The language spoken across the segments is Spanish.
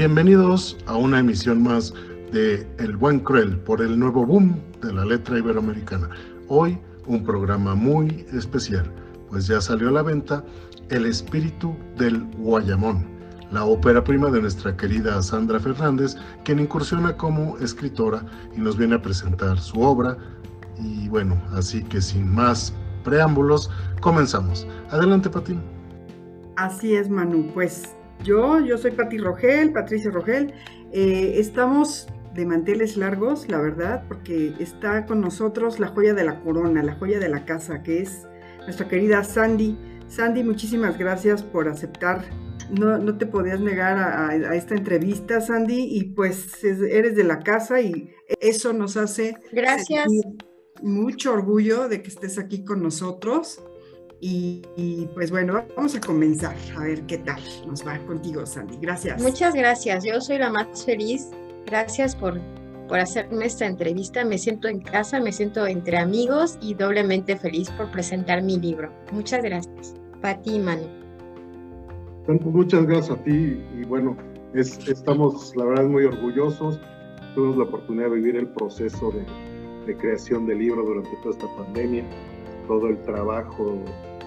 Bienvenidos a una emisión más de El Buen Cruel por el nuevo boom de la letra iberoamericana. Hoy un programa muy especial, pues ya salió a la venta El Espíritu del Guayamón, la ópera prima de nuestra querida Sandra Fernández, quien incursiona como escritora y nos viene a presentar su obra. Y bueno, así que sin más preámbulos, comenzamos. Adelante, Pati. Así es, Manu. Pues yo, yo soy Pati Rogel, Patricia Rogel. Eh, estamos de manteles largos, la verdad, porque está con nosotros la joya de la corona, la joya de la casa, que es nuestra querida Sandy. Sandy, muchísimas gracias por aceptar. No, no te podías negar a, esta entrevista, Sandy, y pues eres de la casa y eso nos hace gracias. mucho orgullo de que estés aquí con nosotros. Y, pues bueno, vamos a comenzar a ver qué tal nos va contigo, Sandy. Gracias. Muchas gracias. Yo soy la más feliz. Gracias por, por hacerme esta entrevista. Me siento en casa, me siento entre amigos y doblemente feliz por presentar mi libro. Muchas gracias. Pati y Manu. Muchas gracias a ti y bueno, estamos la verdad muy orgullosos. Tuvimos la oportunidad de vivir el proceso de, de creación del libro durante toda esta pandemia, todo el trabajo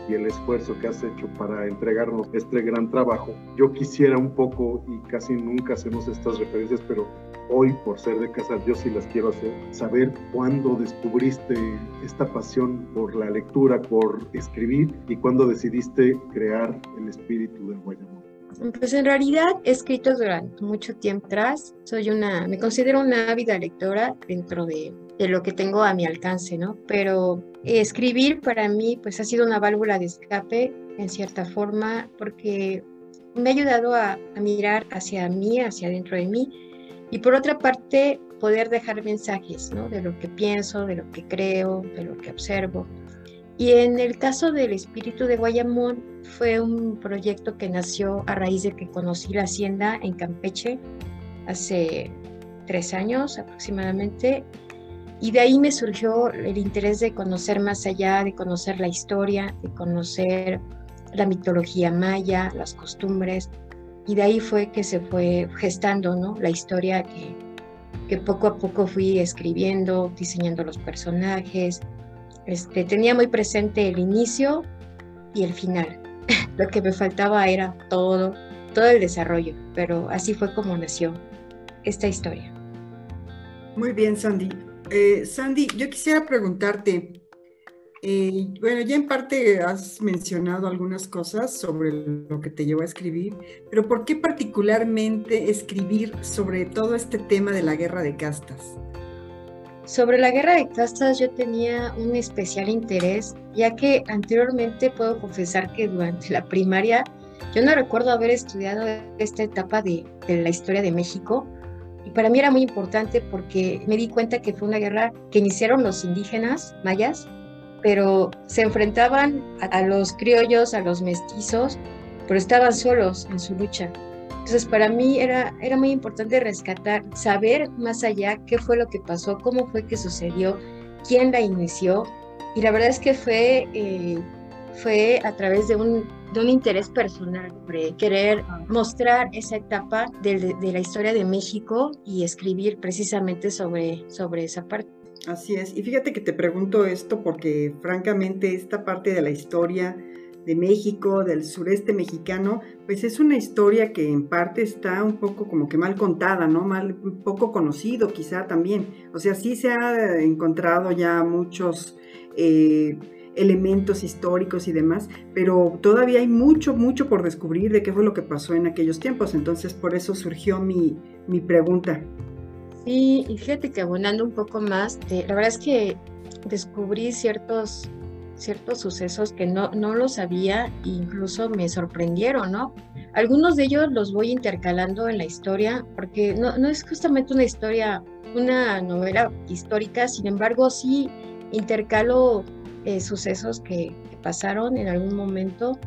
y el esfuerzo que has hecho para entregarnos este gran trabajo. Yo quisiera un poco, y casi nunca hacemos estas referencias, pero hoy por ser de casa yo sí las quiero hacer, saber cuándo descubriste esta pasión por la lectura, por escribir y cuándo decidiste crear el espíritu del Guayamón. Pues en realidad he escrito durante mucho tiempo atrás. Soy una, me considero una ávida lectora dentro de, de lo que tengo a mi alcance, ¿no? Pero escribir para mí pues ha sido una válvula de escape en cierta forma porque me ha ayudado a, mirar hacia mí, hacia dentro de mí y por otra parte poder dejar mensajes ¿no? de lo que pienso, de lo que creo, de lo que observo. Y en el caso del espíritu de Guayamón fue un proyecto que nació a raíz de que conocí la hacienda en Campeche hace tres años aproximadamente y de ahí me surgió el interés de conocer más allá, de conocer la historia, de conocer la mitología maya, las costumbres. Y de ahí fue que se fue gestando ¿no? la historia que, que poco a poco fui escribiendo, diseñando los personajes. Este, tenía muy presente el inicio y el final. Lo que me faltaba era todo, todo el desarrollo, pero así fue como nació esta historia. Muy bien, Sandy. Eh, Sandy, yo quisiera preguntarte, eh, bueno, ya en parte has mencionado algunas cosas sobre lo que te llevó a escribir, pero ¿por qué particularmente escribir sobre todo este tema de la guerra de castas? Sobre la guerra de castas yo tenía un especial interés, ya que anteriormente puedo confesar que durante la primaria yo no recuerdo haber estudiado esta etapa de, de la historia de México, y para mí era muy importante porque me di cuenta que fue una guerra que iniciaron los indígenas mayas, pero se enfrentaban a, los criollos, a los mestizos, pero estaban solos en su lucha. Entonces para mí era, era muy importante rescatar, saber más allá qué fue lo que pasó, cómo fue que sucedió, quién la inició. Y la verdad es que fue, eh, fue a través de un de un interés personal, sobre querer mostrar esa etapa de, la historia de México y escribir precisamente sobre, sobre esa parte. Así es, y fíjate que te pregunto esto porque francamente esta parte de la historia de México, del sureste mexicano, pues es una historia que en parte está un poco como que mal contada, ¿no? Mal, poco conocido quizá también. O sea, sí se ha encontrado ya muchos... Eh, elementos históricos y demás, pero todavía hay mucho, mucho por descubrir de qué fue lo que pasó en aquellos tiempos, entonces por eso surgió mi, mi pregunta. Sí, y fíjate que abonando un poco más, eh, la verdad es que descubrí ciertos, ciertos sucesos que no, no lo sabía e incluso me sorprendieron, ¿no? Algunos de ellos los voy intercalando en la historia, porque no, no es justamente una historia, una novela histórica, sin embargo sí intercalo eh, sucesos que, pasaron en algún momento.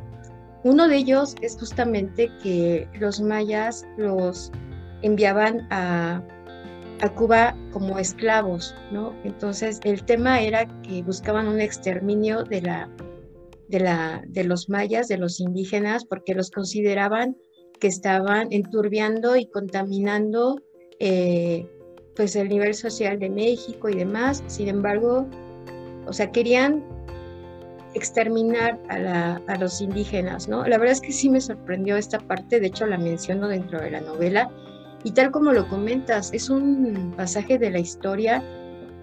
Uno de ellos es justamente que los mayas los enviaban a, a Cuba como esclavos, ¿no? Entonces el tema era que buscaban un exterminio de, la, de, la, de los mayas, de los indígenas, porque los consideraban que estaban enturbiando y contaminando eh, pues el nivel social de México y demás. Sin embargo, o sea, querían exterminar a, a, los indígenas, ¿no? La verdad es que sí me sorprendió esta parte, de hecho la menciono dentro de la novela, y tal como lo comentas, es un pasaje de la historia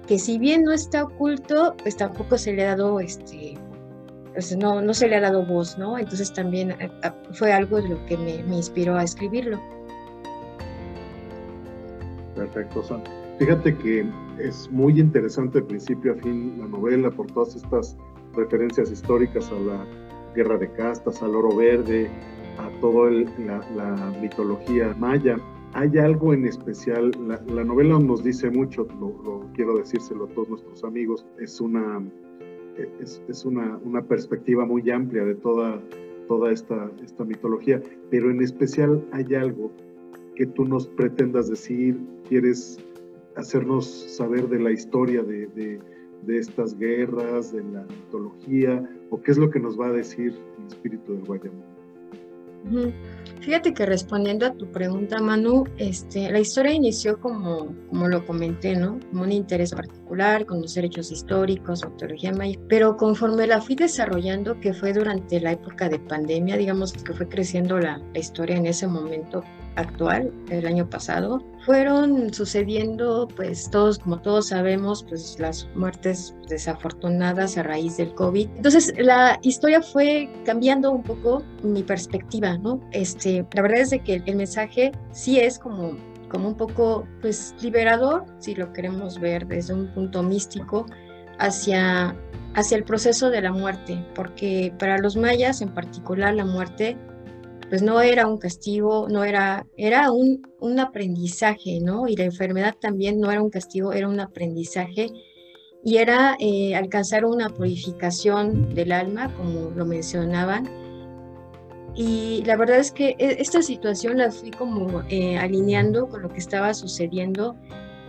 que si bien no está oculto, pues tampoco se le ha dado, este, pues no, no se le ha dado voz, ¿no? Entonces también eh, ah, fue algo de lo que me, inspiró a escribirlo. Perfecto, San. Fíjate que es muy interesante de principio a fin la novela por todas estas referencias históricas a la guerra de castas, al oro verde, a toda la, mitología maya. Hay algo en especial, la, novela nos dice mucho, lo, quiero decírselo a todos nuestros amigos, es una, es, una, una, perspectiva muy amplia de toda, toda esta, esta mitología, pero en especial hay algo que tú nos pretendas decir, quieres hacernos saber de la historia de, de, estas guerras, de la mitología, o qué es lo que nos va a decir el espíritu del Guayamón. Fíjate que respondiendo a tu pregunta, Manu, este, la historia inició como, como lo comenté, ¿no? Como un interés particular, con los hechos históricos, autología maya, pero conforme la fui desarrollando, que fue durante la época de pandemia, digamos que fue creciendo la, la historia en ese momento, actual, el año pasado, fueron sucediendo, pues todos, como todos sabemos, pues las muertes desafortunadas a raíz del COVID. Entonces, la historia fue cambiando un poco mi perspectiva, ¿no? Este, la verdad es de que el mensaje sí es como como un poco pues liberador, si lo queremos ver desde un punto místico, hacia, hacia el proceso de la muerte, porque para los mayas en particular la muerte pues no era un castigo, no era, era un, un aprendizaje, ¿no? Y la enfermedad también no era un castigo, era un aprendizaje y era eh, alcanzar una purificación del alma, como lo mencionaban. Y la verdad es que e, esta situación la fui como eh, alineando con lo que estaba sucediendo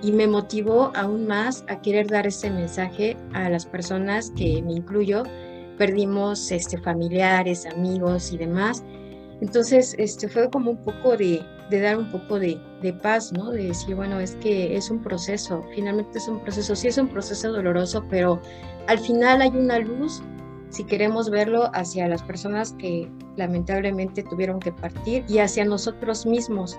y me motivó aún más a querer dar ese mensaje a las personas que me incluyo. Perdimos este, familiares, amigos y demás entonces, este, fue como un poco de, dar un poco de, paz, ¿no? De decir, bueno, es que es un proceso, finalmente es un proceso, sí es un proceso doloroso, pero al final hay una luz, si queremos verlo, hacia las personas que lamentablemente tuvieron que partir y hacia nosotros mismos.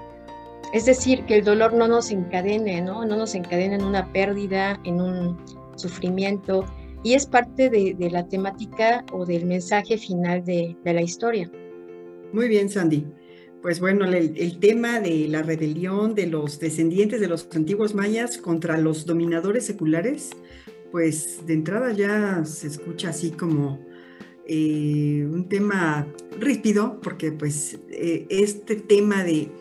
Es decir, que el dolor no nos encadene, ¿no? No nos encadene en una pérdida, en un sufrimiento, y es parte de, la temática o del mensaje final de la historia. Muy bien, Sandy. Pues bueno, el, tema de la rebelión de los descendientes de los antiguos mayas contra los dominadores seculares, pues de entrada ya se escucha así como eh, un tema ríspido, porque pues eh, este tema de,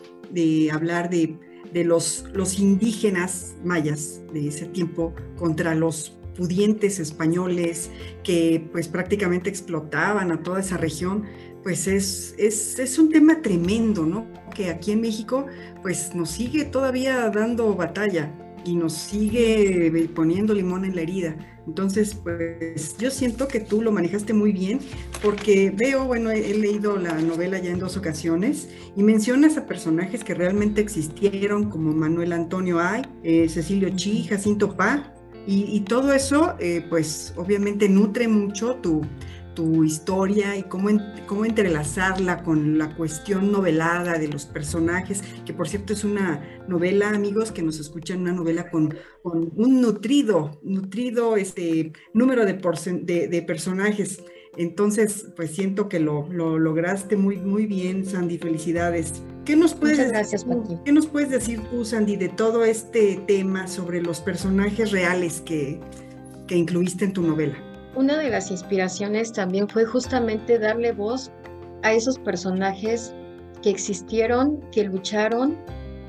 hablar de, los, los indígenas mayas de ese tiempo contra los pudientes españoles que pues prácticamente explotaban a toda esa región, pues es, es, un tema tremendo, ¿no? Que aquí en México, pues nos sigue todavía dando batalla y nos sigue poniendo limón en la herida. Entonces, pues yo siento que tú lo manejaste muy bien porque veo, bueno, he, leído la novela ya en dos ocasiones y mencionas a personajes que realmente existieron como Manuel Antonio Ay, eh, Cecilio Chi, Jacinto Pa, y, todo eso, eh, pues obviamente nutre mucho tu, tu historia y cómo, cómo entrelazarla con la cuestión novelada de los personajes, que por cierto es una novela, amigos, que nos escuchan, una novela con, con un nutrido, nutrido este, número de, de, personajes. Entonces, pues siento que lo, lo, lograste muy, muy bien, Sandy. Felicidades. ¿Qué nos puedes gracias, ¿Qué nos puedes decir tú, Sandy, de todo este tema sobre los personajes reales que, que incluiste en tu novela? Una de las inspiraciones también fue justamente darle voz a esos personajes que existieron, que lucharon,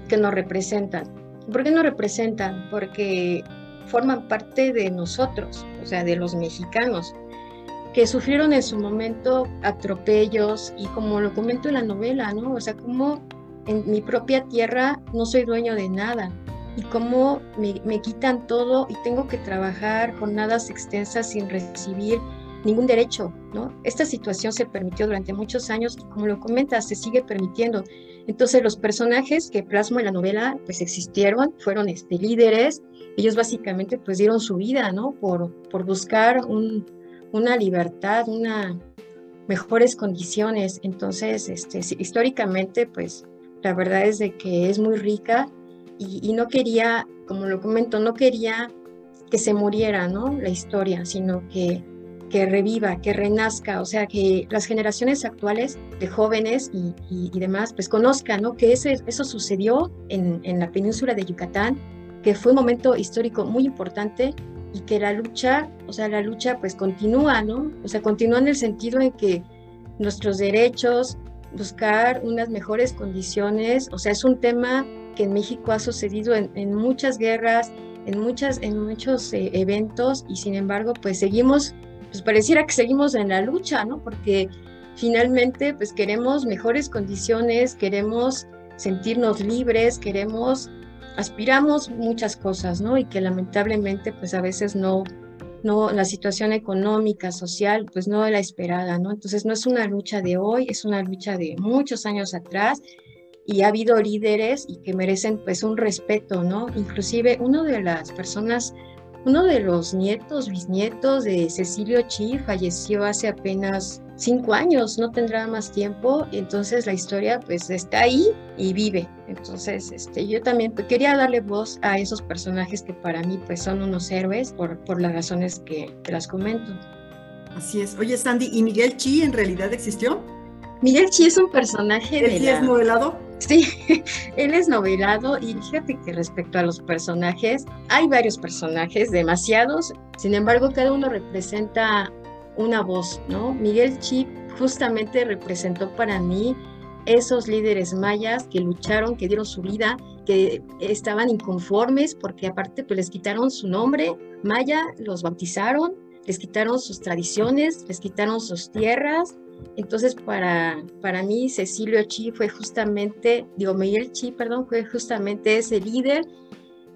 que nos representan. ¿Por qué nos representan? Porque forman parte de nosotros, o sea, de los mexicanos, que sufrieron en su momento atropellos y como lo comento en la novela, ¿no? O sea, como en mi propia tierra no soy dueño de nada, y cómo me, quitan todo y tengo que trabajar jornadas extensas sin recibir ningún derecho, ¿no? Esta situación se permitió durante muchos años como lo comentas, se sigue permitiendo. Entonces los personajes que plasmo en la novela pues existieron, fueron este, líderes, ellos básicamente pues dieron su vida, ¿no? Por, por buscar un, una libertad, una mejores condiciones. Entonces, este, históricamente pues la verdad es de que es muy rica y, no quería, como lo comento, no quería que se muriera, ¿no? La historia, sino que que reviva, que renazca, o sea, que las generaciones actuales de jóvenes y, y, demás, pues conozcan, ¿no? Que ese, eso sucedió en, en, la península de Yucatán, que fue un momento histórico muy importante y que la lucha, o sea, la lucha pues continúa, ¿no? O sea, continúa en el sentido en que nuestros derechos, buscar unas mejores condiciones, o sea, es un tema que en México ha sucedido en, muchas guerras, en, muchas, en muchos eh, eventos y sin embargo, pues seguimos pues pareciera que seguimos en la lucha, ¿no? Porque finalmente pues queremos mejores condiciones, queremos sentirnos libres, queremos, aspiramos muchas cosas, ¿no? Y que lamentablemente pues a veces no, no, la situación económica, social, pues no es la esperada, ¿no? Entonces no es una lucha de hoy, es una lucha de muchos años atrás y ha habido líderes y que merecen pues un respeto, ¿no? Inclusive una de las personas uno de los nietos, bisnietos de Cecilio Chi falleció hace apenas cinco años, no tendrá más tiempo, entonces la historia pues está ahí y vive. Entonces, este, yo también pues, quería darle voz a esos personajes que para mí pues son unos héroes por, por las razones que, que las comento. Así es. Oye, Sandy, ¿y Miguel Chi en realidad existió? Miguel Chi es un personaje ¿Él de es novelado? Sí, él es novelado y fíjate que respecto a los personajes, hay varios personajes, demasiados, sin embargo cada uno representa una voz, ¿no? Miguel Chi justamente representó para mí esos líderes mayas que lucharon, que dieron su vida, que estaban inconformes porque aparte pues les quitaron su nombre maya, los bautizaron, les quitaron sus tradiciones, les quitaron sus tierras entonces, para, para mí, Cecilio Chi fue justamente, digo, Miguel Chi, perdón, fue justamente ese líder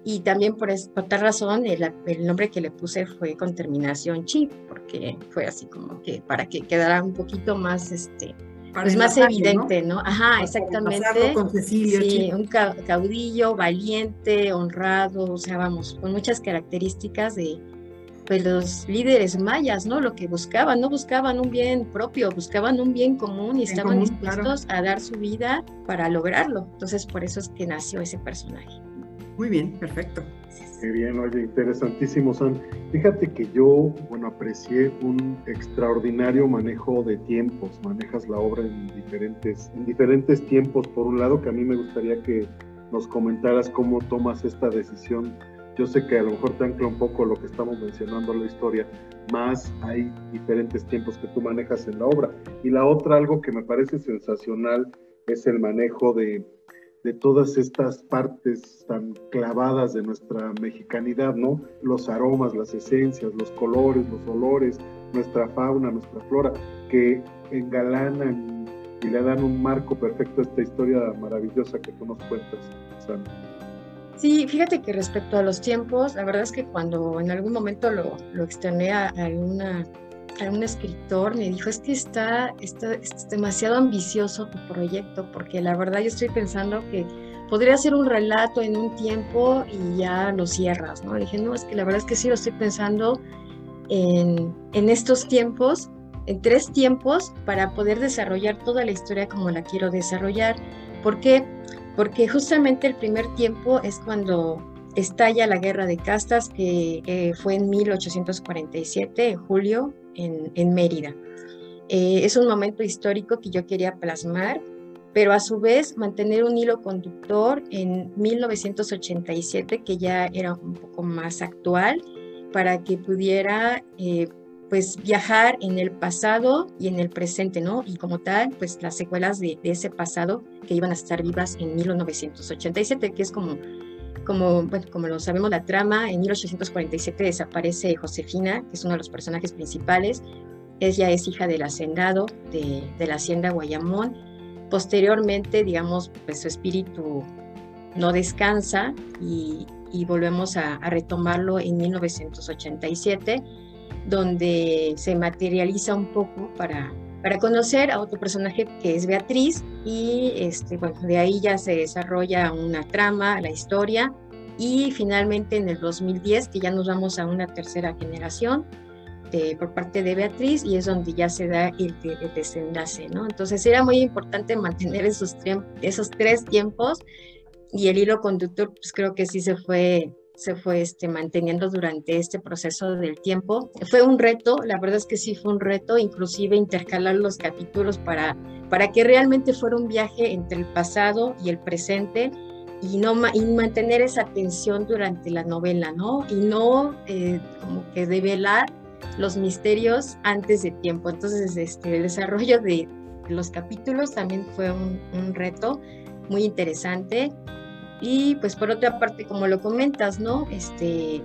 y también por, por tal razón el, el, nombre que le puse fue con terminación Chi, porque fue así como que para que quedara un poquito más, este, pues más evidente, ¿no? Ajá, exactamente. Con Cecilio sí, Chi. un caudillo, valiente, honrado, o sea, vamos, con muchas características de, pues los líderes mayas, ¿no? Lo que buscaban, no buscaban un bien propio, buscaban un bien común y estaban común, dispuestos a dar su vida para lograrlo. Entonces, por eso es que nació ese personaje. Muy bien, perfecto. Qué bien, oye, interesantísimo, San. Fíjate que yo, bueno, aprecié un extraordinario manejo de tiempos. Manejas la obra en diferentes, en diferentes tiempos. Por un lado, que a mí me gustaría que nos comentaras cómo tomas esta decisión yo sé que a lo mejor te ancla un poco lo que estamos mencionando en la historia, más hay diferentes tiempos que tú manejas en la obra. Y la otra, algo que me parece sensacional, es el manejo de, de todas estas partes tan clavadas de nuestra mexicanidad, ¿no? Los aromas, las esencias, los colores, los olores, nuestra fauna, nuestra flora, que engalanan y le dan un marco perfecto a esta historia maravillosa que tú nos cuentas, Sandra. Sí, fíjate que respecto a los tiempos, la verdad es que cuando en algún momento lo, lo externé a, a algún escritor, me dijo, es que está, está, es demasiado ambicioso tu proyecto, porque la verdad yo estoy pensando que podría ser un relato en un tiempo y ya lo cierras, ¿no? Dije, no, es que la verdad es que sí lo estoy pensando en, en estos tiempos, en tres tiempos, para poder desarrollar toda la historia como la quiero desarrollar. ¿Por qué? Porque justamente el primer tiempo es cuando estalla la guerra de castas, que fue en 1847, en julio, en, en Mérida. Eh, es un momento histórico que yo quería plasmar, pero a su vez mantener un hilo conductor en 1987, que ya era un poco más actual, para que pudiera eh, pues viajar en el pasado y en el presente, ¿no? Y como tal, pues las secuelas de, ese pasado que iban a estar vivas en 1987, que es como, como, bueno, como lo sabemos la trama, en 1847 desaparece Josefina, que es uno de los personajes principales, ella es hija del hacendado de, la hacienda Guayamón, posteriormente, digamos, pues su espíritu no descansa y, volvemos a retomarlo en 1987 donde se materializa un poco para, para conocer a otro personaje que es Beatriz y este, bueno, de ahí ya se desarrolla una trama, la historia y finalmente en el 2010 que ya nos vamos a una tercera generación por parte de Beatriz y es donde ya se da el, desenlace, ¿no? Entonces era muy importante mantener esos, esos tres tiempos y el hilo conductor pues creo que sí se fue se fue este, manteniendo durante este proceso del tiempo. Fue un reto, la verdad es que sí fue un reto, inclusive intercalar los capítulos para, para que realmente fuera un viaje entre el pasado y el presente y, no, y mantener esa tensión durante la novela, ¿no? Y no eh, como que develar los misterios antes de tiempo. Entonces, este, el desarrollo de los capítulos también fue un, un reto muy interesante y pues por otra parte, como lo comentas, ¿no? Este,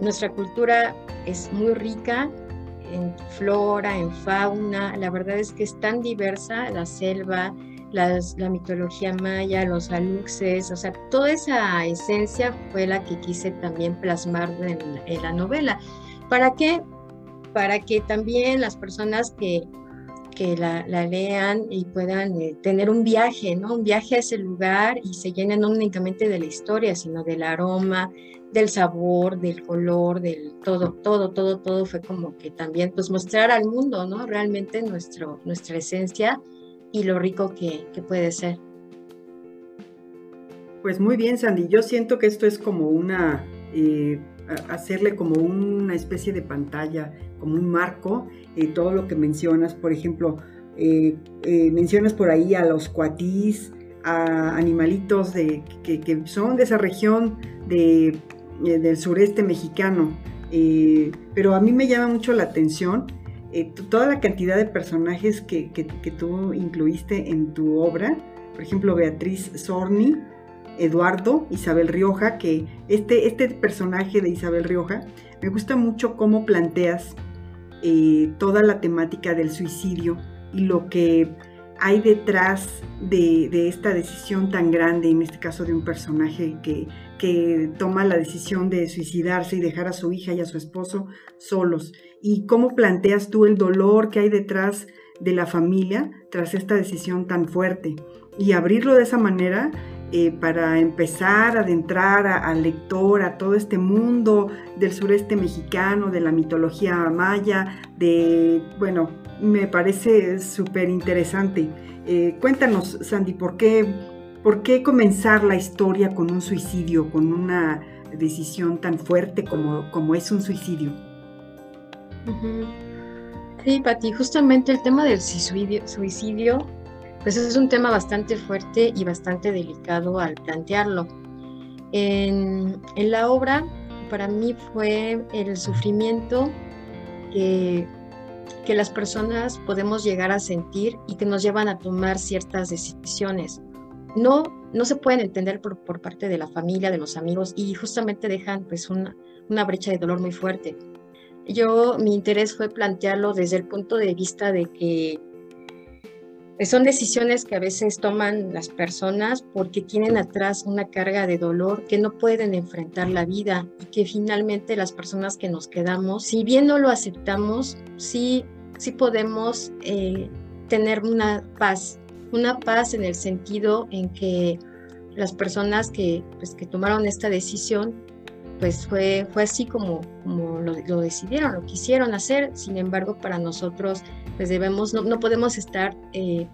nuestra cultura es muy rica en flora, en fauna, la verdad es que es tan diversa, la selva, la mitología maya, los aluxes, o sea, toda esa esencia fue la que quise también plasmar en, en la novela. ¿Para qué? Para que también las personas que que la, lean y puedan eh, tener un viaje, ¿no? Un viaje a ese lugar y se llenen no únicamente de la historia, sino del aroma, del sabor, del color, del todo, todo, todo, todo fue como que también pues mostrar al mundo, ¿no? Realmente nuestro, nuestra esencia y lo rico que, que puede ser. Pues muy bien, Sandy. Yo siento que esto es como una, eh, hacerle como una especie de pantalla, como un marco eh, todo lo que mencionas, por ejemplo, eh, eh, mencionas por ahí a los cuatís, a animalitos de, que, son de esa región de, del sureste mexicano, pero a mí me llama mucho la atención toda la cantidad de personajes que, que, tú incluiste en tu obra, por ejemplo, Beatriz Sorni, Eduardo, Isabel Rioja, que este, este personaje de Isabel Rioja, me gusta mucho cómo planteas eh, toda la temática del suicidio y lo que hay detrás de, esta decisión tan grande, en este caso de un personaje que, que, toma la decisión de suicidarse y dejar a su hija y a su esposo solos. Y cómo planteas tú el dolor que hay detrás de la familia tras esta decisión tan fuerte. Y abrirlo de esa manera eh, para empezar a adentrar al lector a todo este mundo del sureste mexicano, de la mitología maya, de, bueno, me parece súper interesante. Eh, cuéntanos, Sandy, ¿por qué, ¿por qué comenzar la historia con un suicidio, con una decisión tan fuerte como, como es un suicidio? Sí, Pati, justamente el tema del suicidio, suicidio pues es un tema bastante fuerte y bastante delicado al plantearlo. En, la obra, para mí fue el sufrimiento que, que las personas podemos llegar a sentir y que nos llevan a tomar ciertas decisiones. No, no se pueden entender por, por parte de la familia, de los amigos y justamente dejan pues una, una brecha de dolor muy fuerte. Yo, mi interés fue plantearlo desde el punto de vista de que son decisiones que a veces toman las personas porque tienen atrás una carga de dolor que no pueden enfrentar la vida y que finalmente las personas que nos quedamos, si bien no lo aceptamos, sí, sí podemos eh, tener una paz, una paz en el sentido en que las personas que, pues, que tomaron esta decisión pues fue, fue así como, como lo, decidieron, lo quisieron hacer, sin embargo para nosotros pues debemos, no, no podemos estar, eh,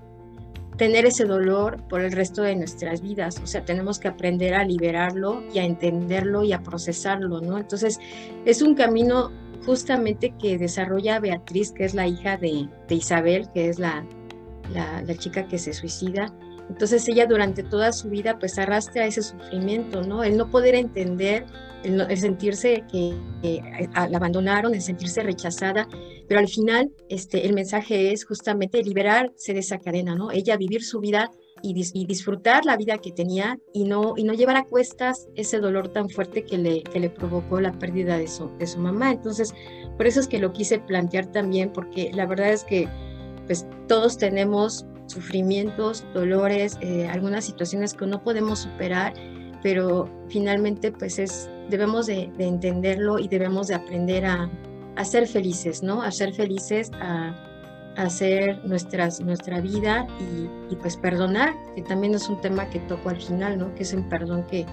tener ese dolor por el resto de nuestras vidas, o sea, tenemos que aprender a liberarlo y a entenderlo y a procesarlo, ¿no? Entonces es un camino justamente que desarrolla Beatriz, que es la hija de, Isabel, que es la, la chica que se suicida, entonces ella durante toda su vida pues arrastra ese sufrimiento, ¿no? El no poder entender, el, sentirse que, la abandonaron, el sentirse rechazada, pero al final este, el mensaje es justamente liberarse de esa cadena, ¿no? Ella vivir su vida y, disfrutar la vida que tenía y no, y no llevar a cuestas ese dolor tan fuerte que le, que le provocó la pérdida de su, de su mamá. Entonces, por eso es que lo quise plantear también, porque la verdad es que pues todos tenemos sufrimientos, dolores, eh, algunas situaciones que no podemos superar, pero finalmente pues es, debemos de, entenderlo y debemos de aprender a, a ser felices, ¿no? A ser felices, a, hacer nuestras, nuestra vida y, pues perdonar, que también es un tema que toco al final, ¿no? Que es el perdón que,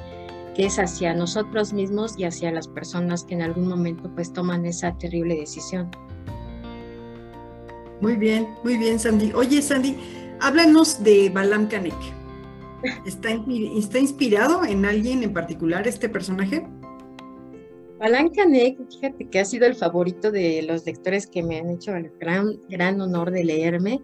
que es hacia nosotros mismos y hacia las personas que en algún momento pues toman esa terrible decisión. Muy bien, muy bien, Sandy. Oye, Sandy, háblanos de Balam Kanek. ¿Está, ¿Está inspirado en alguien en particular este personaje? Balam Kanek, fíjate que ha sido el favorito de los lectores que me han hecho el gran, gran honor de leerme.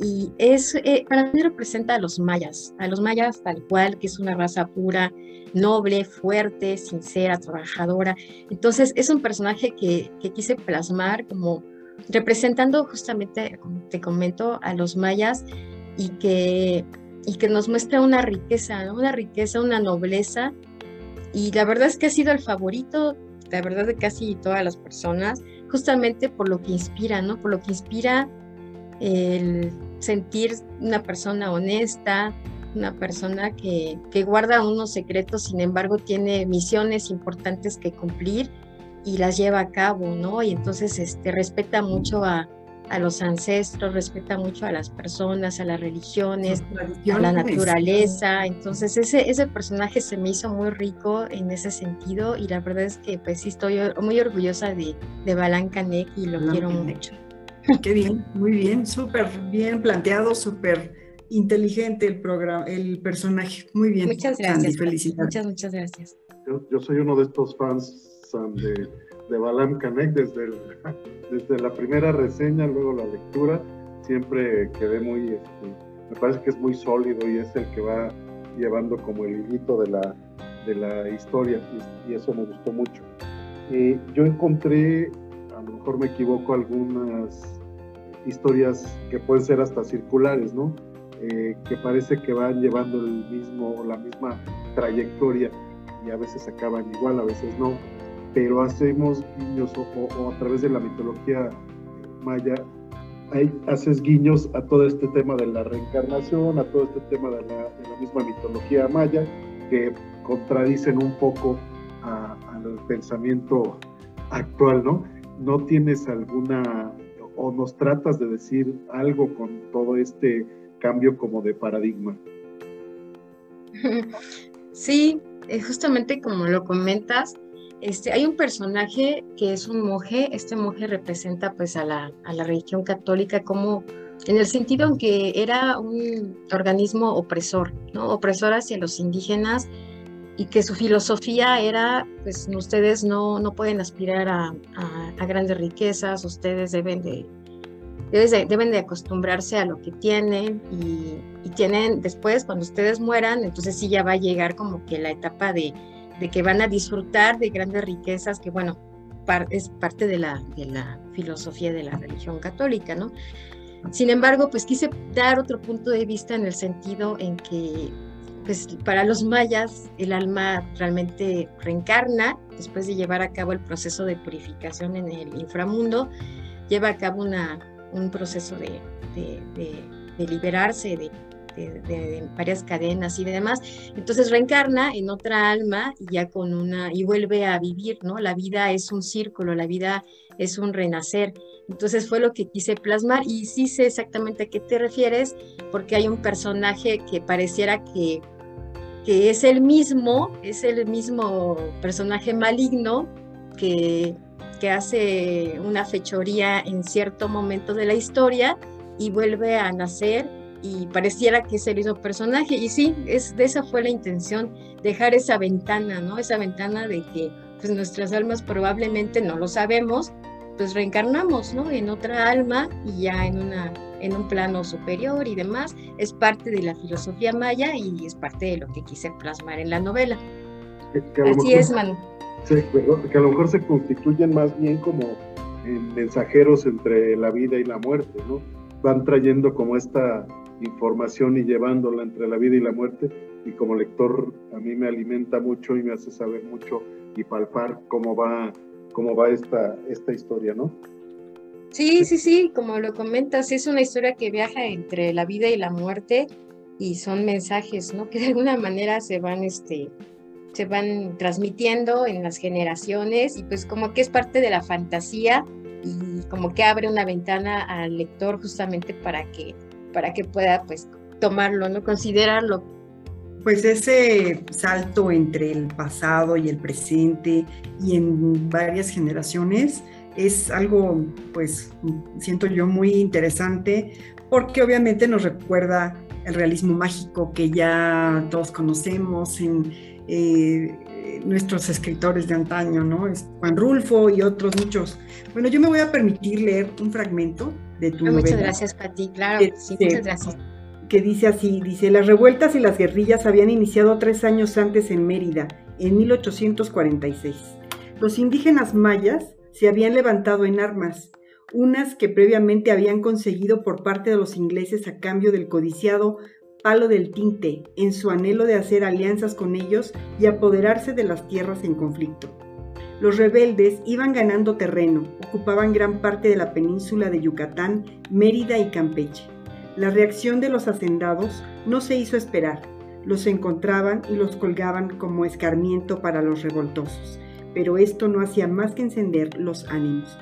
Y es, eh, para mí representa a los mayas, a los mayas tal cual, que es una raza pura, noble, fuerte, sincera, trabajadora. Entonces es un personaje que, que quise plasmar como representando justamente, como te comento, a los mayas y que, y que nos muestra una riqueza, una riqueza, una nobleza. Y la verdad es que ha sido el favorito, la verdad, de casi todas las personas, justamente por lo que inspira, ¿no? Por lo que inspira el sentir una persona honesta, una persona que, que guarda unos secretos, sin embargo tiene misiones importantes que cumplir y las lleva a cabo, ¿no? Y entonces este, respeta mucho a, a los ancestros, respeta mucho a las personas, a las religiones, a la naturaleza. Entonces ese, ese personaje se me hizo muy rico en ese sentido y la verdad es que pues sí estoy muy orgullosa de, de Balan Kanek y lo quiero mucho. Qué bien, muy bien, súper bien planteado, súper inteligente el programa, el personaje. Muy bien. Muchas gracias. felicidades. Muchas, muchas gracias. Yo, yo soy uno de estos fans de, de Balam Kanek desde, desde la primera reseña, luego la lectura, siempre quedé muy, este, me parece que es muy sólido y es el que va llevando como el hilito de la, de la historia y, eso me gustó mucho. Yo encontré, a lo mejor me equivoco, algunas historias que pueden ser hasta circulares, ¿no? Eh, que parece que van llevando el mismo, la misma trayectoria y a veces acaban igual, a veces no pero hacemos guiños o, a través de la mitología maya, haces guiños a todo este tema de la reencarnación, a todo este tema de la, misma mitología maya, que contradicen un poco al pensamiento actual, ¿no? ¿No tienes alguna, o nos tratas de decir algo con todo este cambio como de paradigma? Sí, eh, justamente como lo comentas, este, hay un personaje que es un monje, este monje representa pues a la, a la religión católica como en el sentido en que era un organismo opresor, ¿no? Opresor hacia los indígenas y que su filosofía era, pues ustedes no, no pueden aspirar a, a, grandes riquezas, ustedes deben de, deben de acostumbrarse a lo que tienen y, y tienen después, cuando ustedes mueran, entonces sí ya va a llegar como que la etapa de de que van a disfrutar de grandes riquezas, que bueno, es parte de la, de la filosofía de la religión católica, ¿no? Sin embargo, pues quise dar otro punto de vista en el sentido en que, pues para los mayas, el alma realmente reencarna después de llevar a cabo el proceso de purificación en el inframundo, lleva a cabo una, un proceso de, de, de liberarse, de de, varias cadenas y demás. Entonces reencarna en otra alma y ya con una, y vuelve a vivir, ¿no? La vida es un círculo, la vida es un renacer. Entonces fue lo que quise plasmar y sí sé exactamente a qué te refieres, porque hay un personaje que pareciera que, que es el mismo, es el mismo personaje maligno que, que hace una fechoría en cierto momento de la historia y vuelve a nacer y pareciera que es el mismo personaje. Y sí, es, de esa fue la intención, dejar esa ventana, ¿no? Esa ventana de que pues nuestras almas probablemente no lo sabemos, pues reencarnamos, ¿no? En otra alma y ya en una en un plano superior y demás, es parte de la filosofía maya y es parte de lo que quise plasmar en la novela. Así es, Manu. que a lo mejor se constituyen más bien como mensajeros entre la vida y la muerte, ¿no? Van trayendo como esta información y llevándola entre la vida y la muerte. Y como lector a mí me alimenta mucho y me hace saber mucho y palpar cómo va, cómo va esta, esta historia, ¿no? Sí, sí, sí, como lo comentas, es una historia que viaja entre la vida y la muerte y son mensajes, ¿no? Que de alguna manera se van, este, se van transmitiendo en las generaciones y pues como que es parte de la fantasía y como que abre una ventana al lector justamente para que, para que pueda pues tomarlo, ¿no? Considerarlo. Pues ese salto entre el pasado y el presente y en varias generaciones es algo, pues, siento yo muy interesante porque obviamente nos recuerda el realismo mágico que ya todos conocemos en eh, nuestros escritores de antaño, ¿no? Juan Rulfo y otros muchos. Bueno, yo me voy a permitir leer un fragmento de tu novela. Muchas gracias, Pati, claro, sí, muchas gracias. Que dice así, dice, las revueltas y las guerrillas habían iniciado tres años antes en Mérida, en 1846. Los indígenas mayas se habían levantado en armas, unas que previamente habían conseguido por parte de los ingleses a cambio del codiciado palo del tinte en su anhelo de hacer alianzas con ellos y apoderarse de las tierras en conflicto. Los rebeldes iban ganando terreno, ocupaban gran parte de la península de Yucatán, Mérida y Campeche. La reacción de los hacendados no se hizo esperar. Los encontraban y los colgaban como escarmiento para los revoltosos, pero esto no hacía más que encender los ánimos.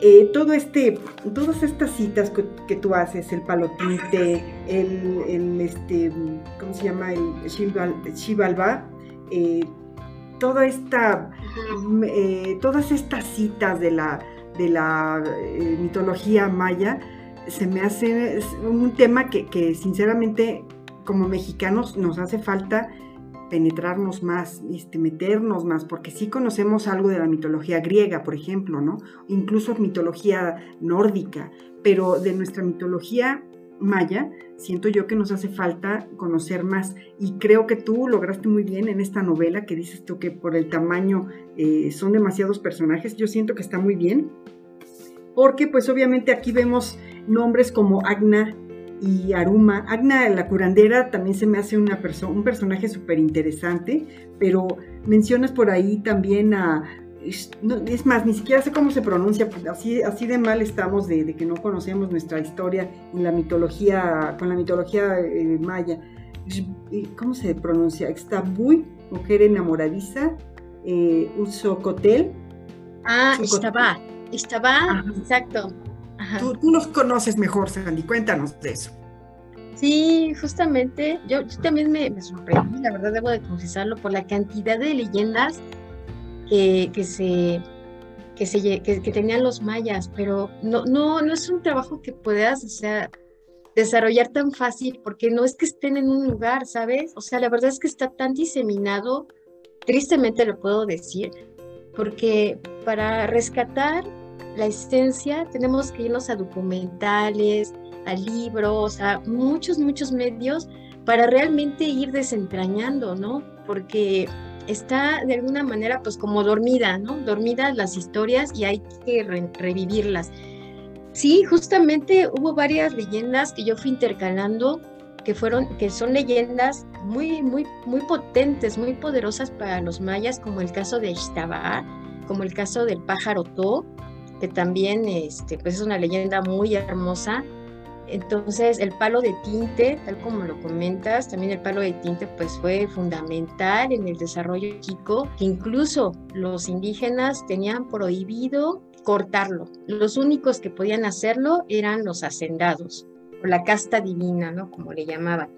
Eh, todo este, todas estas citas que, tú haces, el palotinte, el, el, este, ¿cómo se llama? El Shivalba, eh, toda esta, eh, todas estas citas de la, de la mitología maya, se me hace un tema que, que sinceramente como mexicanos nos hace falta penetrarnos más, este, meternos más, porque sí conocemos algo de la mitología griega, por ejemplo, ¿no? Incluso mitología nórdica, pero de nuestra mitología maya, siento yo que nos hace falta conocer más. Y creo que tú lograste muy bien en esta novela que dices tú que por el tamaño eh, son demasiados personajes. Yo siento que está muy bien. Porque pues obviamente aquí vemos nombres como Agna, y Aruma. Agna la curandera también se me hace una un personaje súper interesante, pero mencionas por ahí también a... es más, ni siquiera sé cómo se pronuncia, así, así de mal estamos de, que no conocemos nuestra historia en la mitología, con la mitología eh, maya. ¿Cómo se pronuncia? Extabuy, mujer enamoradiza, eh, Usocotel. Ah, estaba, estaba, exacto. Tú, tú, nos conoces mejor, Sandy, cuéntanos de eso. Sí, justamente, yo, también me, sorprendí, la verdad debo de confesarlo, por la cantidad de leyendas que, que se, que, se que, tenían los mayas, pero no, no, no es un trabajo que puedas, o desarrollar tan fácil, porque no es que estén en un lugar, ¿sabes? O sea, la verdad es que está tan diseminado, tristemente lo puedo decir, porque para rescatar la esencia, tenemos que irnos a documentales, a libros, a muchos, muchos medios para realmente ir desentrañando, ¿no? Porque está de alguna manera pues como dormida, ¿no? Dormidas las historias y hay que revivirlas. Sí, justamente hubo varias leyendas que yo fui intercalando que fueron que son leyendas muy muy muy potentes, muy poderosas para los mayas como el caso de Ixtabá, como el caso del pájaro To, que también este, pues es una leyenda muy hermosa. Entonces, el palo de tinte, tal como lo comentas, también el palo de tinte pues fue fundamental en el desarrollo chico, que incluso los indígenas tenían prohibido cortarlo. Los únicos que podían hacerlo eran los hacendados, o la casta divina, ¿no? Como le llamaban.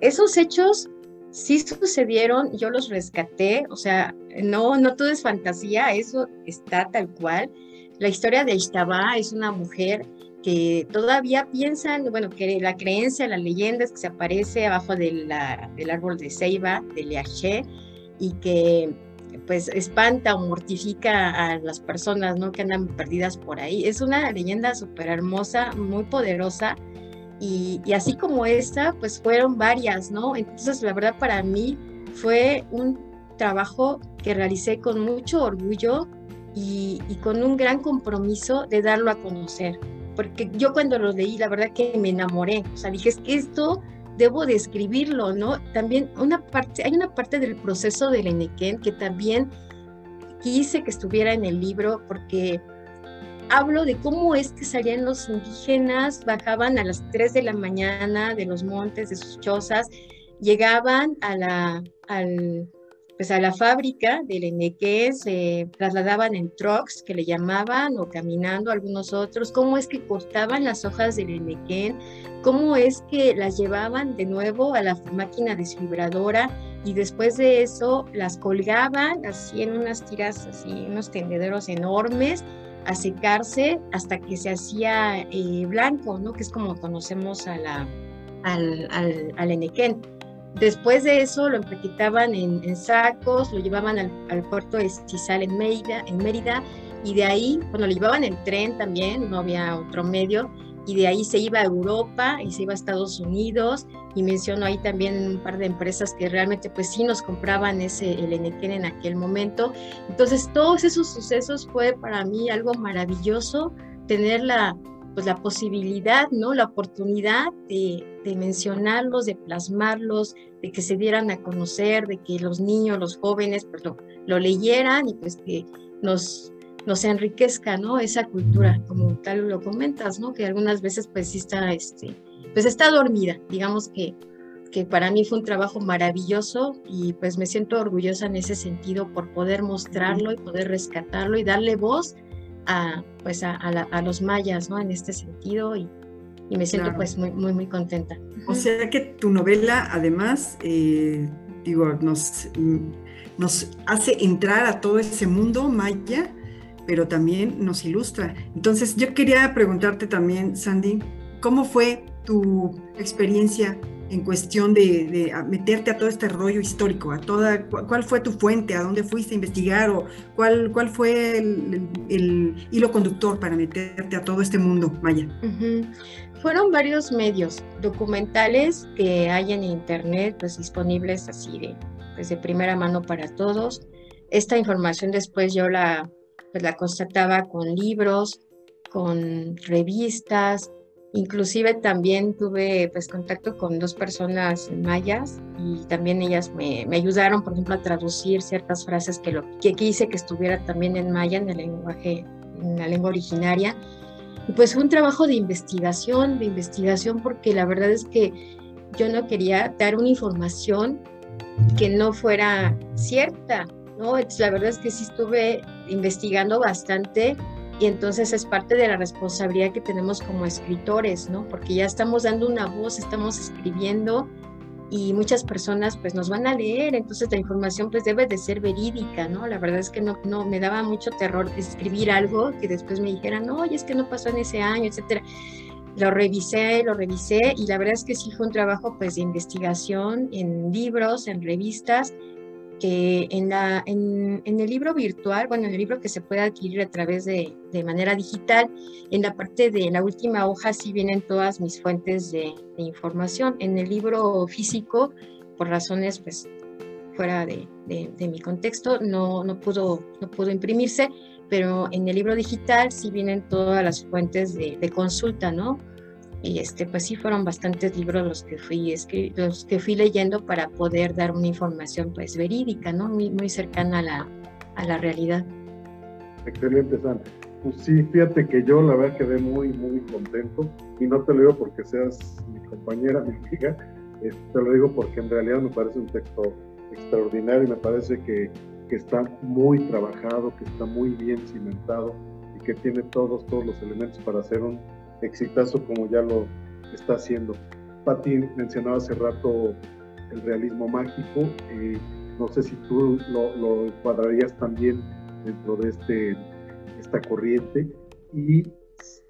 Esos hechos sí sucedieron, yo los rescaté, o sea, no, no todo es fantasía, eso está tal cual. La historia de Ishtabá es una mujer que todavía piensan, bueno, que la creencia, la leyenda es que se aparece abajo del árbol de ceiba, de Leaché, y que pues espanta o mortifica a las personas, ¿no? Que andan perdidas por ahí. Es una leyenda súper hermosa, muy poderosa, y, y, así como esta, pues fueron varias, ¿no? Entonces, la verdad para mí fue un trabajo que realicé con mucho orgullo, y, con un gran compromiso de darlo a conocer. Porque yo cuando lo leí, la verdad que me enamoré. O sea, dije, es que esto debo de escribirlo, ¿no? También una parte, hay una parte del proceso del Enequén que también quise que estuviera en el libro porque hablo de cómo es que salían los indígenas, bajaban a las 3 de la mañana de los montes, de sus chozas, llegaban a la, al, pues a la fábrica del Enequén, se trasladaban en trucks que le llamaban o caminando algunos otros, cómo es que cortaban las hojas del Enequén, cómo es que las llevaban de nuevo a la máquina desfibradora y después de eso las colgaban así en unas tiras, así unos tendederos enormes a secarse hasta que se hacía eh, blanco, ¿no? Que es como conocemos a la, al, al, al enequén. Después de eso lo empaquetaban en, sacos, lo llevaban al, puerto de Cizal en Mérida, en Mérida, y de ahí, bueno, lo llevaban en tren también, no había otro medio, y de ahí se iba a Europa y se iba a Estados Unidos, y menciono ahí también un par de empresas que realmente pues sí nos compraban ese, el en aquel momento. Entonces todos esos sucesos fue para mí algo maravilloso, tener la, pues la posibilidad, ¿no? La oportunidad de, mencionarlos, de plasmarlos, de que se dieran a conocer, de que los niños, los jóvenes, pues lo, leyeran y pues que nos, nos enriquezca, ¿no? Esa cultura, como tal lo comentas, ¿no? Que algunas veces pues sí está, este, pues está dormida, digamos que, que para mí fue un trabajo maravilloso y pues me siento orgullosa en ese sentido por poder mostrarlo y poder rescatarlo y darle voz a, pues a, los mayas, ¿no? En este sentido y, y me siento pues muy, muy, muy contenta. O sea que tu novela además, eh, digo, nos, nos hace entrar a todo ese mundo maya, pero también nos ilustra. Entonces yo quería preguntarte también, Sandy, ¿cómo fue tu experiencia en cuestión de, meterte a todo este rollo histórico, a toda, cuál fue tu fuente, a dónde fuiste a investigar o cuál, cuál fue el, hilo conductor para meterte a todo este mundo maya. Fueron varios medios documentales que hay en internet, pues disponibles así de, pues, de primera mano para todos. Esta información después yo la, pues, la constataba con libros, con revistas, Inclusive también tuve pues contacto con dos personas mayas y también ellas me, ayudaron, por ejemplo, a traducir ciertas frases que, lo, que quise que estuviera también en maya, en el lenguaje, en la lengua originaria. Y pues fue un trabajo de investigación, de investigación, porque la verdad es que yo no quería dar una información que no fuera cierta, ¿no? la verdad es que sí estuve investigando bastante y entonces es parte de la responsabilidad que tenemos como escritores, ¿no? Porque ya estamos dando una voz, estamos escribiendo y muchas personas pues nos van a leer, entonces la información pues debe de ser verídica, ¿no? La verdad es que no, no me daba mucho terror escribir algo que después me dijeran, oye, es que no pasó en ese año, etcétera. Lo revisé, lo revisé y la verdad es que sí fue un trabajo pues de investigación en libros, en revistas en, la, en, el libro virtual, bueno, en el libro que se puede adquirir a través de, de, manera digital, en la parte de la última hoja sí vienen todas mis fuentes de, información. En el libro físico, por razones pues fuera de, de, mi contexto, no, no, pudo, no pudo imprimirse, pero en el libro digital sí vienen todas las fuentes de, consulta, ¿no? Y este pues sí fueron bastantes libros los que fui los que fui leyendo para poder dar una información pues verídica no muy muy cercana a la, a la realidad. Excelente San pues sí fíjate que yo la verdad quedé muy muy contento. Y no te lo digo porque seas mi compañera mi amiga este, te lo digo porque en realidad me parece un texto extraordinario y me parece que, que está muy trabajado que está muy bien cimentado y que tiene todos todos los elementos para hacer un exitazo como ya lo está haciendo. Pati mencionaba hace rato el realismo mágico, eh, no sé si tú lo, lo, encuadrarías también dentro de este, esta corriente. Y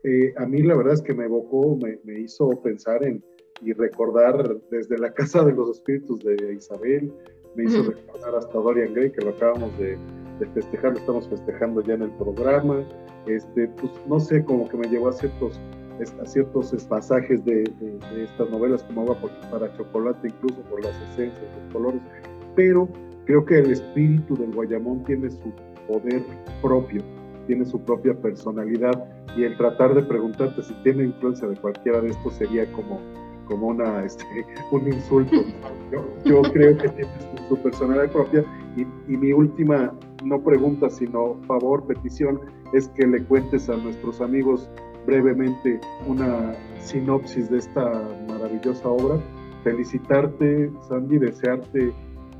eh, a mí la verdad es que me evocó, me, me, hizo pensar en y recordar desde la Casa de los Espíritus de Isabel, me hizo recordar hasta Dorian Gray, que lo acabamos de, de festejar, lo estamos festejando ya en el programa, este, pues no sé, como que me llevó a ciertos a ciertos pasajes de, estas novelas como Agua para Chocolate, incluso por las esencias, los colores, pero creo que el espíritu del Guayamón tiene su poder propio, tiene su propia personalidad y el tratar de preguntarte si tiene influencia de cualquiera de estos sería como, como una, este, un insulto. Yo, creo que tiene su, personalidad propia y, y mi última, no pregunta, sino favor, petición, es que le cuentes a nuestros amigos brevemente una sinopsis de esta maravillosa obra. Felicitarte, Sandy, desearte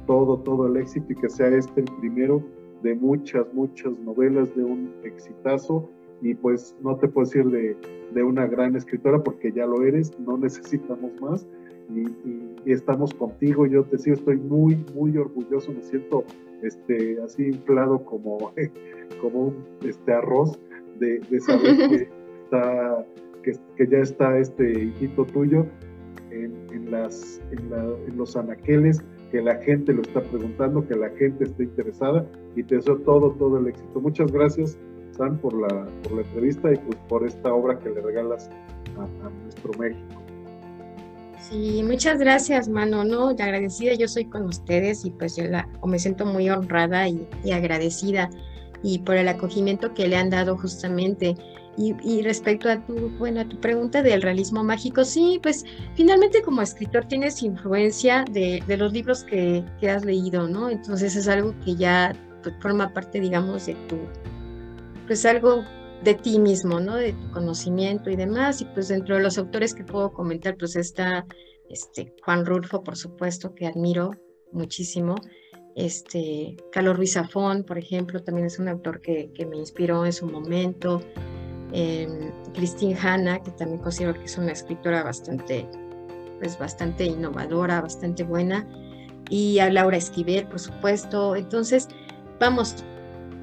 todo, todo el éxito y que sea este el primero de muchas, muchas novelas, de un exitazo. Y pues no te puedo decir de, de una gran escritora porque ya lo eres, no necesitamos más. Y, estamos contigo, yo te sigo, estoy muy, muy orgulloso, me siento este, así inflado como, como un este, arroz de, de saber que, está, que, que, ya está este hijito tuyo en, en las, en, la, en los anaqueles que la gente lo está preguntando, que la gente esté interesada y te deseo todo, todo el éxito. Muchas gracias, San, por la, por la entrevista y pues por esta obra que le regalas a, nuestro México. Sí, muchas gracias, mano, ¿no? Agradecida yo soy con ustedes y pues yo la, me siento muy honrada y, y agradecida y por el acogimiento que le han dado justamente y, respecto a tu, bueno, a tu pregunta del realismo mágico, sí, pues finalmente como escritor tienes influencia de, de los libros que, que, has leído, ¿no? Entonces es algo que ya forma parte, digamos, de tu, pues algo de ti mismo, ¿no? De tu conocimiento y demás. Y pues dentro de los autores que puedo comentar, pues está este, Juan Rulfo, por supuesto, que admiro muchísimo. Este, Carlos Ruiz Zafón, por ejemplo, también es un autor que, que me inspiró en su momento. Em, Christine Hanna, que también considero que es una escritora bastante, pues bastante innovadora, bastante buena, y a Laura Esquivel, por supuesto. Entonces, vamos,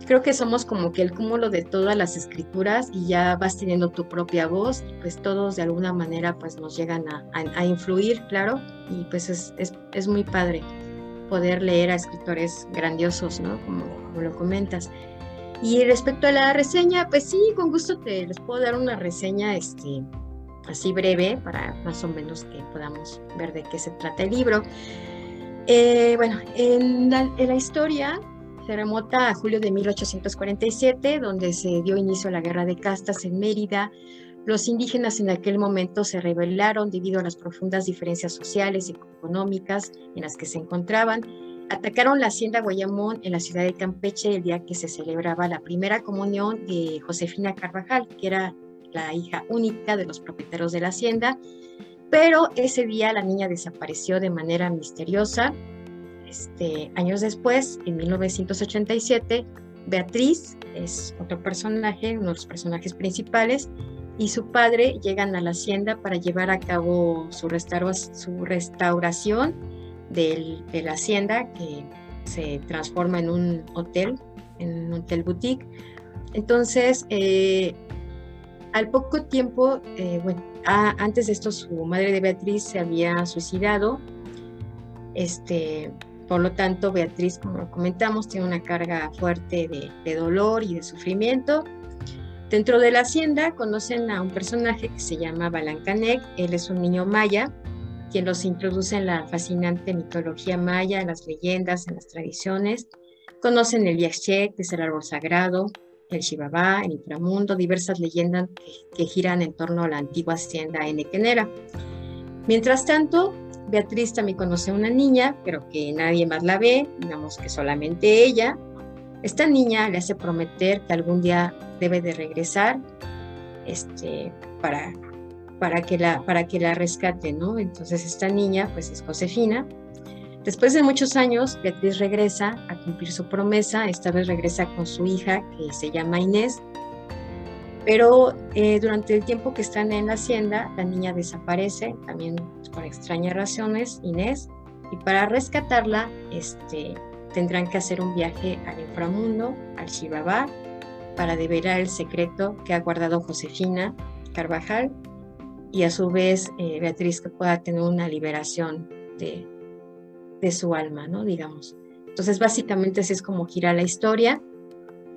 creo que somos como que el cúmulo de todas las escrituras y ya vas teniendo tu propia voz, pues todos de alguna manera pues nos llegan a, influir, claro, y pues es, es, es, muy padre poder leer a escritores grandiosos, ¿no? Como, como lo comentas. Y respecto a la reseña, pues sí, con gusto te les puedo dar una reseña este, así breve para más o menos que podamos ver de qué se trata el libro. Eh, bueno, en la, en la, historia se remota a julio de 1847, donde se dio inicio a la guerra de castas en Mérida. Los indígenas en aquel momento se rebelaron debido a las profundas diferencias sociales y económicas en las que se encontraban atacaron la hacienda Guayamón en la ciudad de Campeche el día que se celebraba la primera comunión de Josefina Carvajal, que era la hija única de los propietarios de la hacienda, pero ese día la niña desapareció de manera misteriosa. Este, años después, en 1987, Beatriz es otro personaje, uno de los personajes principales, y su padre llegan a la hacienda para llevar a cabo su, su restauración de la hacienda que se transforma en un hotel, en un hotel boutique. Entonces, eh, al poco tiempo, eh, bueno, antes de esto su madre de Beatriz se había suicidado. Este, por lo tanto, Beatriz, como comentamos, tiene una carga fuerte de, de dolor y de sufrimiento. Dentro de la hacienda conocen a un personaje que se llama Balancanec. Él es un niño maya quien los introduce en la fascinante mitología maya, en las leyendas, en las tradiciones. Conocen el Yaxche, que es el árbol sagrado, el Shibabá, el inframundo, diversas leyendas que, giran en torno a la antigua hacienda Enequenera. Mientras tanto, Beatriz también conoce a una niña, pero que nadie más la ve, digamos que solamente ella. Esta niña le hace prometer que algún día debe de regresar este, para para que la, para que la rescate, ¿no? Entonces esta niña, pues es Josefina. Después de muchos años, Beatriz regresa a cumplir su promesa, esta vez regresa con su hija, que se llama Inés, pero eh, durante el tiempo que están en la hacienda, la niña desaparece, también por extrañas razones, Inés, y para rescatarla, este, tendrán que hacer un viaje al inframundo, al Shibabá, para develar el secreto que ha guardado Josefina Carvajal y a su vez eh, Beatriz que pueda tener una liberación de, de su alma, ¿no? Digamos. Entonces, básicamente así es como gira la historia.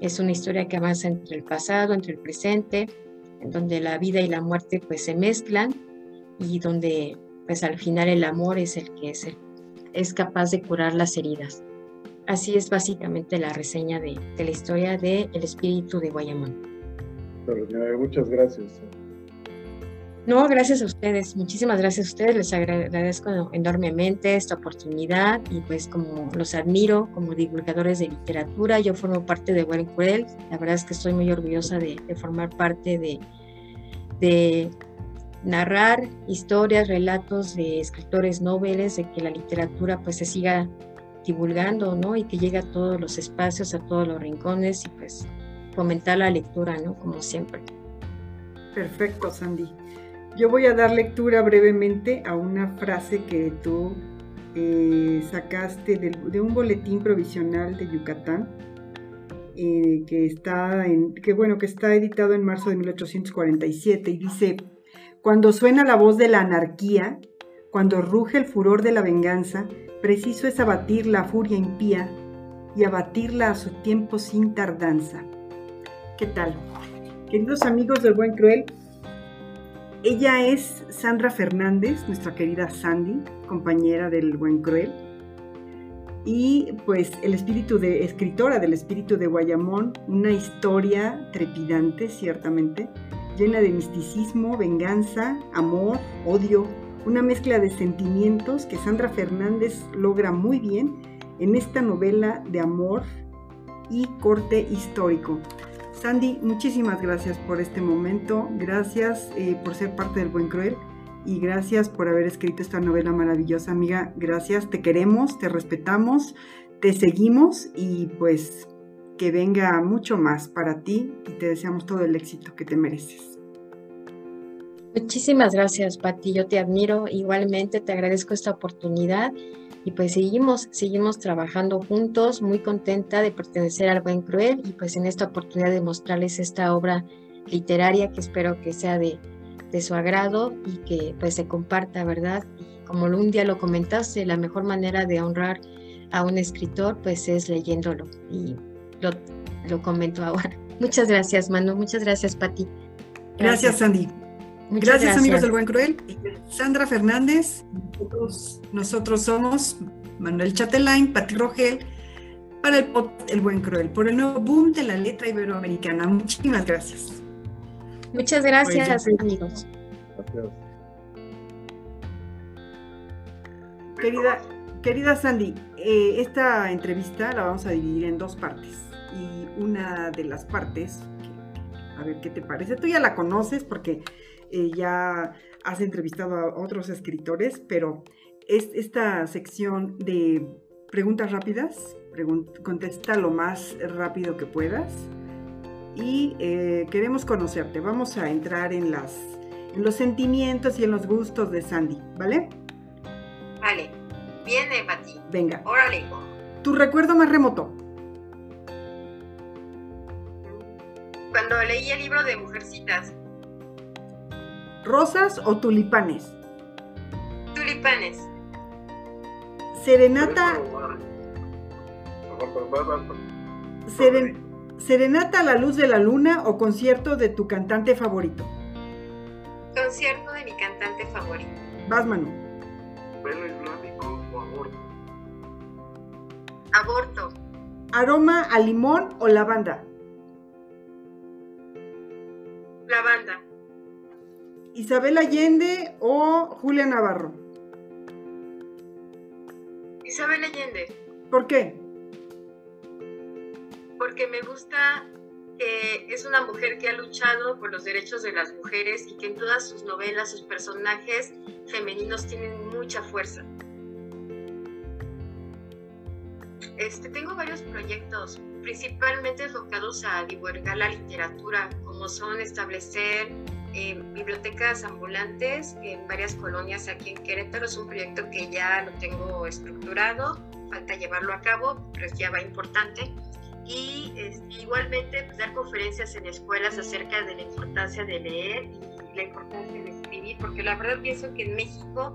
Es una historia que avanza entre el pasado, entre el presente, en donde la vida y la muerte pues se mezclan y donde pues al final el amor es el que es, es capaz de curar las heridas. Así es básicamente la reseña de, de la historia de El espíritu de Guayamón. Muchas gracias. No, gracias a ustedes, muchísimas gracias a ustedes, les agradezco enormemente esta oportunidad y pues como los admiro como divulgadores de literatura, yo formo parte de Buen Cruel, la verdad es que estoy muy orgullosa de, formar parte de, de narrar historias, relatos de escritores noveles, de que la literatura pues se siga divulgando, ¿no? Y que llegue a todos los espacios, a todos los rincones y pues fomentar la lectura, ¿no? Como siempre. Perfecto, Sandy. Yo voy a dar lectura brevemente a una frase que tú eh, sacaste de, un boletín provisional de Yucatán, eh, que está en, que bueno, que está editado en marzo de 1847 y dice, cuando suena la voz de la anarquía, cuando ruge el furor de la venganza, preciso es abatir la furia impía y abatirla a su tiempo sin tardanza. ¿Qué tal? Queridos amigos del Buen Cruel, ella es Sandra Fernández, nuestra querida Sandy, compañera del Buen Cruel. Y pues el espíritu de escritora del espíritu de Guayamón, una historia trepidante, ciertamente, llena de misticismo, venganza, amor, odio, una mezcla de sentimientos que Sandra Fernández logra muy bien en esta novela de amor y corte histórico. Sandy, muchísimas gracias por este momento, gracias eh, por ser parte del Buen Cruel y gracias por haber escrito esta novela maravillosa, amiga. Gracias, te queremos, te respetamos, te seguimos y pues que venga mucho más para ti y te deseamos todo el éxito que te mereces. Muchísimas gracias, Pati. Yo te admiro. Igualmente te agradezco esta oportunidad y pues seguimos, seguimos trabajando juntos, muy contenta de pertenecer al Buen Cruel y pues en esta oportunidad de mostrarles esta obra literaria que espero que sea de, de su agrado y que pues se comparta, ¿verdad? Y como un día lo comentaste, la mejor manera de honrar a un escritor pues es leyéndolo y lo, lo comento ahora. Muchas gracias, Manu. Muchas gracias, Pati. gracias Sandy gracias, amigos del Buen Cruel. Sandra Fernández, nosotros, somos Manuel Chatelain, Pati Rogel, para el, el Buen Cruel, por el nuevo boom de la letra iberoamericana. Muchísimas gracias. Muchas gracias, amigos. Querida, querida Sandy, eh, esta entrevista la vamos a dividir en dos partes. Y una de las partes, a ver qué te parece, tú ya la conoces porque eh, ya has entrevistado a otros escritores, pero es esta sección de preguntas rápidas, contesta lo más rápido que puedas y eh, queremos conocerte. Vamos a entrar en, las, en los sentimientos y en los gustos de Sandy, ¿vale? Vale, viene Pati. Venga. Órale. Tu recuerdo más remoto. Cuando leí el libro de Mujercitas. ¿Rosas o tulipanes? Tulipanes. Serenata. Serenata a la luz de la luna o concierto de tu cantante favorito. Concierto de mi cantante favorito. Vas, Manu. ¿Pelo islámico o aborto? Aborto. ¿Aroma a limón o lavanda? Lavanda. ¿Isabel Allende o Julia Navarro? Isabel Allende. ¿Por qué? Porque me gusta que es una mujer que ha luchado por los derechos de las mujeres y que en todas sus novelas sus personajes femeninos tienen mucha fuerza. Este, tengo varios proyectos, principalmente enfocados a divulgar la literatura, como son establecer bibliotecas ambulantes en varias colonias aquí en Querétaro. Es un proyecto que ya lo tengo estructurado, falta llevarlo a cabo, pero ya va importante. Y igualmente pues, dar conferencias en escuelas acerca de la importancia de leer y la importancia de escribir, porque la verdad pienso que en México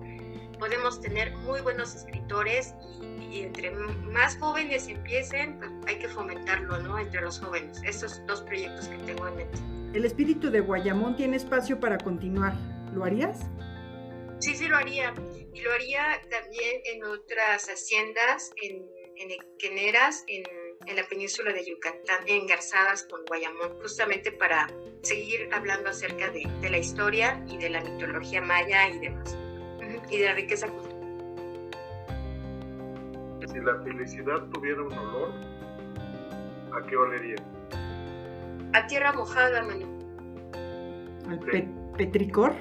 podemos tener muy buenos escritores y, y, entre más jóvenes empiecen, pues hay que fomentarlo, ¿no? Entre los jóvenes. Esos dos proyectos que tengo en mente. El espíritu de Guayamón tiene espacio para continuar. ¿Lo harías? Sí, sí lo haría. Y lo haría también en otras haciendas, en, en Equeneras, en, en, la península de Yucatán, engarzadas con Guayamón, justamente para seguir hablando acerca de, de la historia y de la mitología maya y demás, y de la riqueza cultural. Si la felicidad tuviera un olor, ¿a qué olería? A tierra mojada, Manu. ¿Al pe petricor?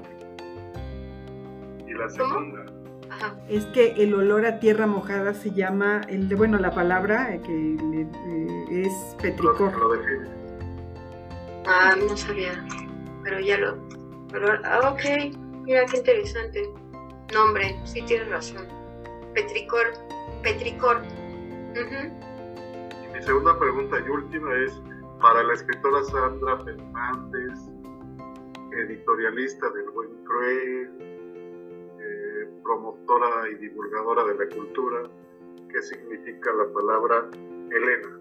¿Y la segunda? es que el olor a tierra mojada se llama, el de, bueno, la palabra eh, que eh, es petricor. ah, no sabía, pero ya lo... Pero, ah, ok, mira qué interesante. Nombre, sí tienes razón. Petricor, petricor. Y mi segunda pregunta y última es para la escritora Sandra Fernández, editorialista del Buen Cruel, promotora y divulgadora de la cultura, qué significa la palabra Elena.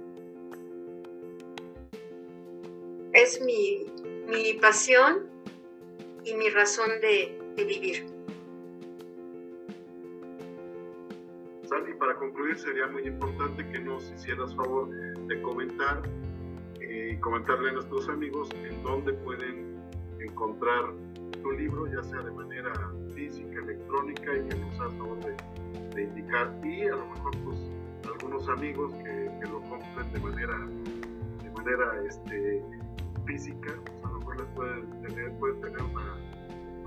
Es mi, mi pasión y mi razón de, de vivir. y para concluir sería muy importante que nos hicieras favor de comentar eh, comentarle a nuestros amigos en dónde pueden encontrar tu libro, ya sea de manera física, electrónica y que nos has de, indicar y a lo mejor pues algunos amigos que, que lo compren de manera de manera este, física, pues a lo mejor les pueden tener, pueden tener una,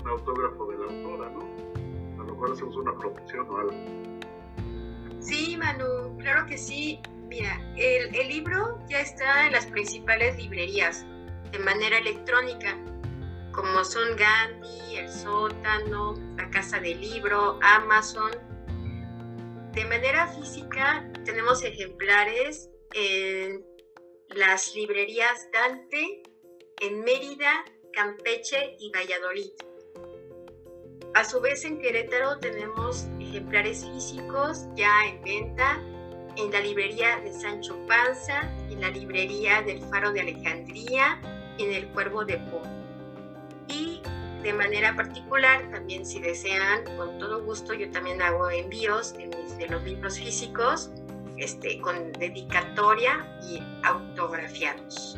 un autógrafo de la autora, ¿no? A lo mejor hacemos una promoción o algo. Sí, Manu, claro que sí. Mira, el, el libro ya está en las principales librerías de manera electrónica como son Gandhi, El Sótano, la Casa del Libro, Amazon. De manera física tenemos ejemplares en las librerías Dante, en Mérida, Campeche y Valladolid. A su vez en Querétaro tenemos ejemplares físicos ya en venta en la librería de Sancho Panza, en la librería del Faro de Alejandría, en el Cuervo de Po y de manera particular, también si desean, con todo gusto, yo también hago envíos de, de los libros físicos este, con dedicatoria y autografiados.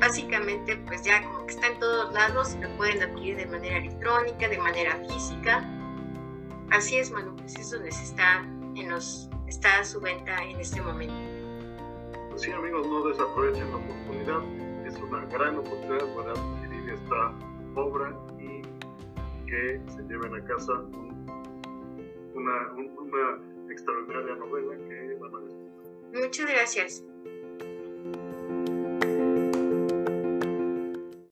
Básicamente, pues ya como que está en todos lados, lo pueden adquirir de manera electrónica, de manera física. Así es, Manu, pues eso está, en los, está a su venta en este momento. Pues sí, amigos, no desaprovechen la oportunidad. Es una gran oportunidad para adquirir esta obra y que se lleven a casa una, una extraordinaria novela que van a Muchas gracias.